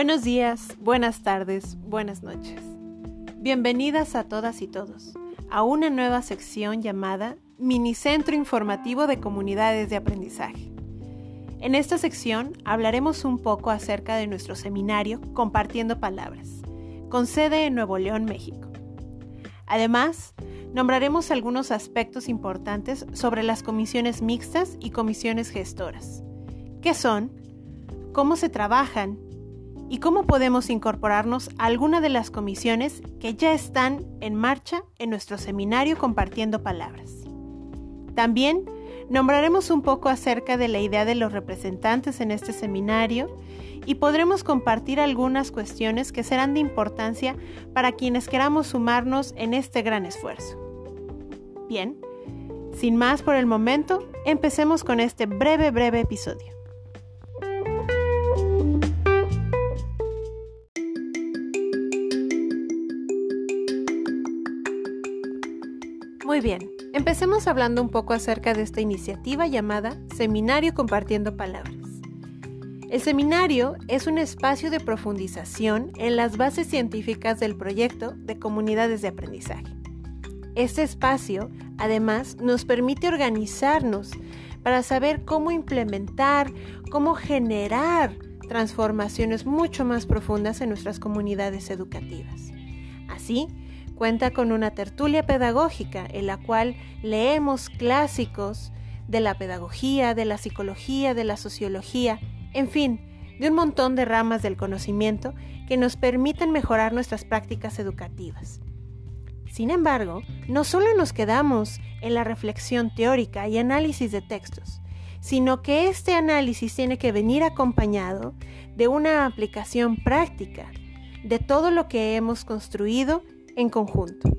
Buenos días, buenas tardes, buenas noches. Bienvenidas a todas y todos a una nueva sección llamada Minicentro Informativo de Comunidades de Aprendizaje. En esta sección hablaremos un poco acerca de nuestro seminario Compartiendo Palabras, con sede en Nuevo León, México. Además, nombraremos algunos aspectos importantes sobre las comisiones mixtas y comisiones gestoras. ¿Qué son? ¿Cómo se trabajan? Y cómo podemos incorporarnos a alguna de las comisiones que ya están en marcha en nuestro seminario compartiendo palabras. También nombraremos un poco acerca de la idea de los representantes en este seminario y podremos compartir algunas cuestiones que serán de importancia para quienes queramos sumarnos en este gran esfuerzo. Bien, sin más por el momento, empecemos con este breve, breve episodio. Muy bien, empecemos hablando un poco acerca de esta iniciativa llamada Seminario Compartiendo Palabras. El seminario es un espacio de profundización en las bases científicas del proyecto de comunidades de aprendizaje. Este espacio, además, nos permite organizarnos para saber cómo implementar, cómo generar transformaciones mucho más profundas en nuestras comunidades educativas. Así, Cuenta con una tertulia pedagógica en la cual leemos clásicos de la pedagogía, de la psicología, de la sociología, en fin, de un montón de ramas del conocimiento que nos permiten mejorar nuestras prácticas educativas. Sin embargo, no solo nos quedamos en la reflexión teórica y análisis de textos, sino que este análisis tiene que venir acompañado de una aplicación práctica de todo lo que hemos construido en conjunto.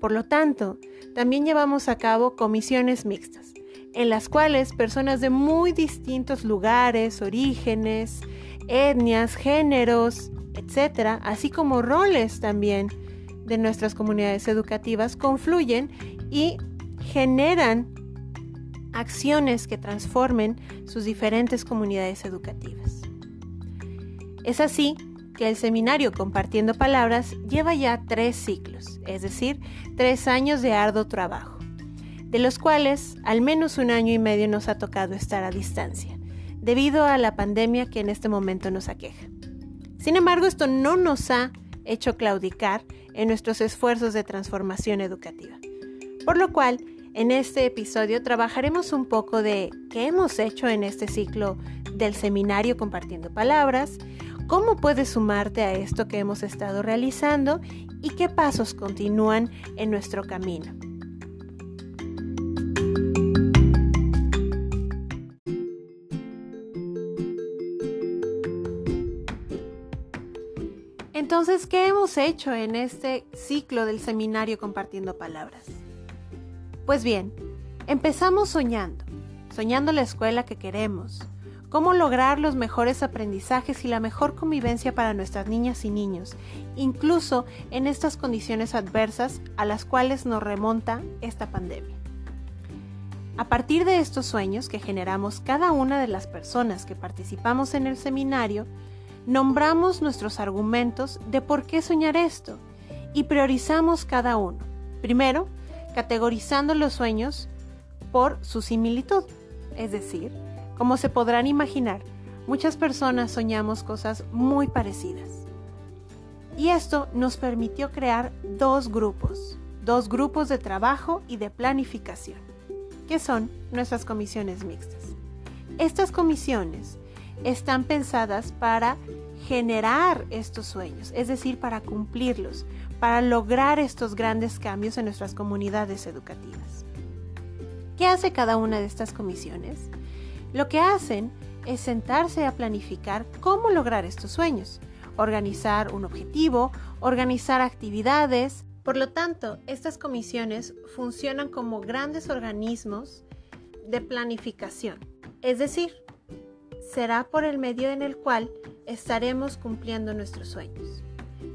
Por lo tanto, también llevamos a cabo comisiones mixtas, en las cuales personas de muy distintos lugares, orígenes, etnias, géneros, etcétera, así como roles también de nuestras comunidades educativas confluyen y generan acciones que transformen sus diferentes comunidades educativas. Es así que el seminario Compartiendo Palabras lleva ya tres ciclos, es decir, tres años de arduo trabajo, de los cuales al menos un año y medio nos ha tocado estar a distancia, debido a la pandemia que en este momento nos aqueja. Sin embargo, esto no nos ha hecho claudicar en nuestros esfuerzos de transformación educativa, por lo cual en este episodio trabajaremos un poco de qué hemos hecho en este ciclo del seminario Compartiendo Palabras, cómo puedes sumarte a esto que hemos estado realizando y qué pasos continúan en nuestro camino. Entonces, ¿qué hemos hecho en este ciclo del seminario compartiendo palabras? Pues bien, empezamos soñando, soñando la escuela que queremos, cómo lograr los mejores aprendizajes y la mejor convivencia para nuestras niñas y niños, incluso en estas condiciones adversas a las cuales nos remonta esta pandemia. A partir de estos sueños que generamos cada una de las personas que participamos en el seminario, nombramos nuestros argumentos de por qué soñar esto y priorizamos cada uno. Primero, categorizando los sueños por su similitud, es decir, como se podrán imaginar, muchas personas soñamos cosas muy parecidas. Y esto nos permitió crear dos grupos, dos grupos de trabajo y de planificación, que son nuestras comisiones mixtas. Estas comisiones están pensadas para generar estos sueños, es decir, para cumplirlos, para lograr estos grandes cambios en nuestras comunidades educativas. ¿Qué hace cada una de estas comisiones? Lo que hacen es sentarse a planificar cómo lograr estos sueños, organizar un objetivo, organizar actividades. Por lo tanto, estas comisiones funcionan como grandes organismos de planificación. Es decir, será por el medio en el cual estaremos cumpliendo nuestros sueños.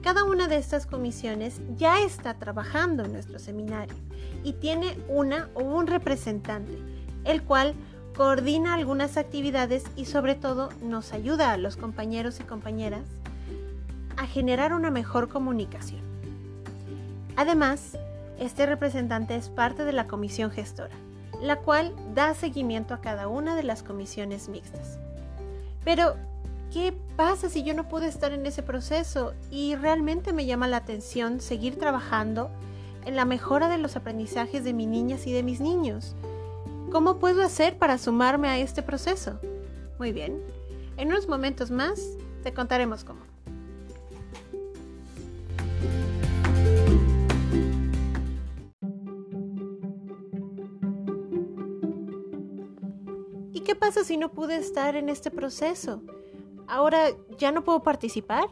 Cada una de estas comisiones ya está trabajando en nuestro seminario y tiene una o un representante, el cual coordina algunas actividades y sobre todo nos ayuda a los compañeros y compañeras a generar una mejor comunicación. Además, este representante es parte de la comisión gestora, la cual da seguimiento a cada una de las comisiones mixtas. Pero, ¿qué pasa si yo no puedo estar en ese proceso y realmente me llama la atención seguir trabajando en la mejora de los aprendizajes de mis niñas y de mis niños? ¿Cómo puedo hacer para sumarme a este proceso? Muy bien, en unos momentos más te contaremos cómo. ¿Y qué pasa si no pude estar en este proceso? ¿Ahora ya no puedo participar?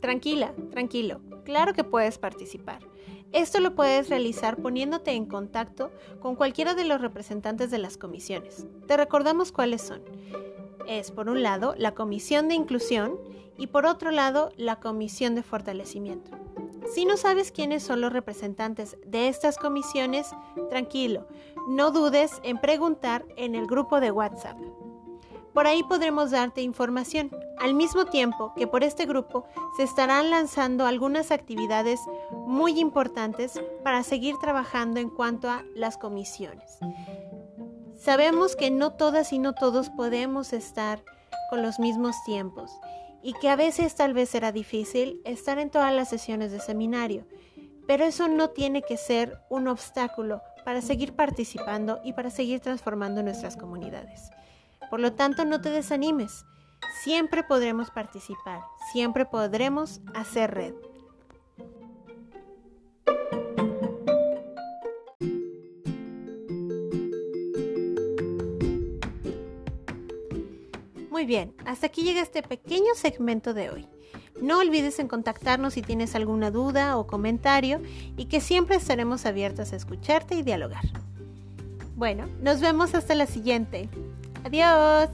Tranquila, tranquilo, claro que puedes participar. Esto lo puedes realizar poniéndote en contacto con cualquiera de los representantes de las comisiones. Te recordamos cuáles son. Es por un lado la Comisión de Inclusión y por otro lado la Comisión de Fortalecimiento. Si no sabes quiénes son los representantes de estas comisiones, tranquilo, no dudes en preguntar en el grupo de WhatsApp. Por ahí podremos darte información, al mismo tiempo que por este grupo se estarán lanzando algunas actividades muy importantes para seguir trabajando en cuanto a las comisiones. Sabemos que no todas y no todos podemos estar con los mismos tiempos y que a veces tal vez será difícil estar en todas las sesiones de seminario, pero eso no tiene que ser un obstáculo para seguir participando y para seguir transformando nuestras comunidades. Por lo tanto, no te desanimes. Siempre podremos participar, siempre podremos hacer red. Muy bien, hasta aquí llega este pequeño segmento de hoy. No olvides en contactarnos si tienes alguna duda o comentario y que siempre estaremos abiertos a escucharte y dialogar. Bueno, nos vemos hasta la siguiente. Adiós.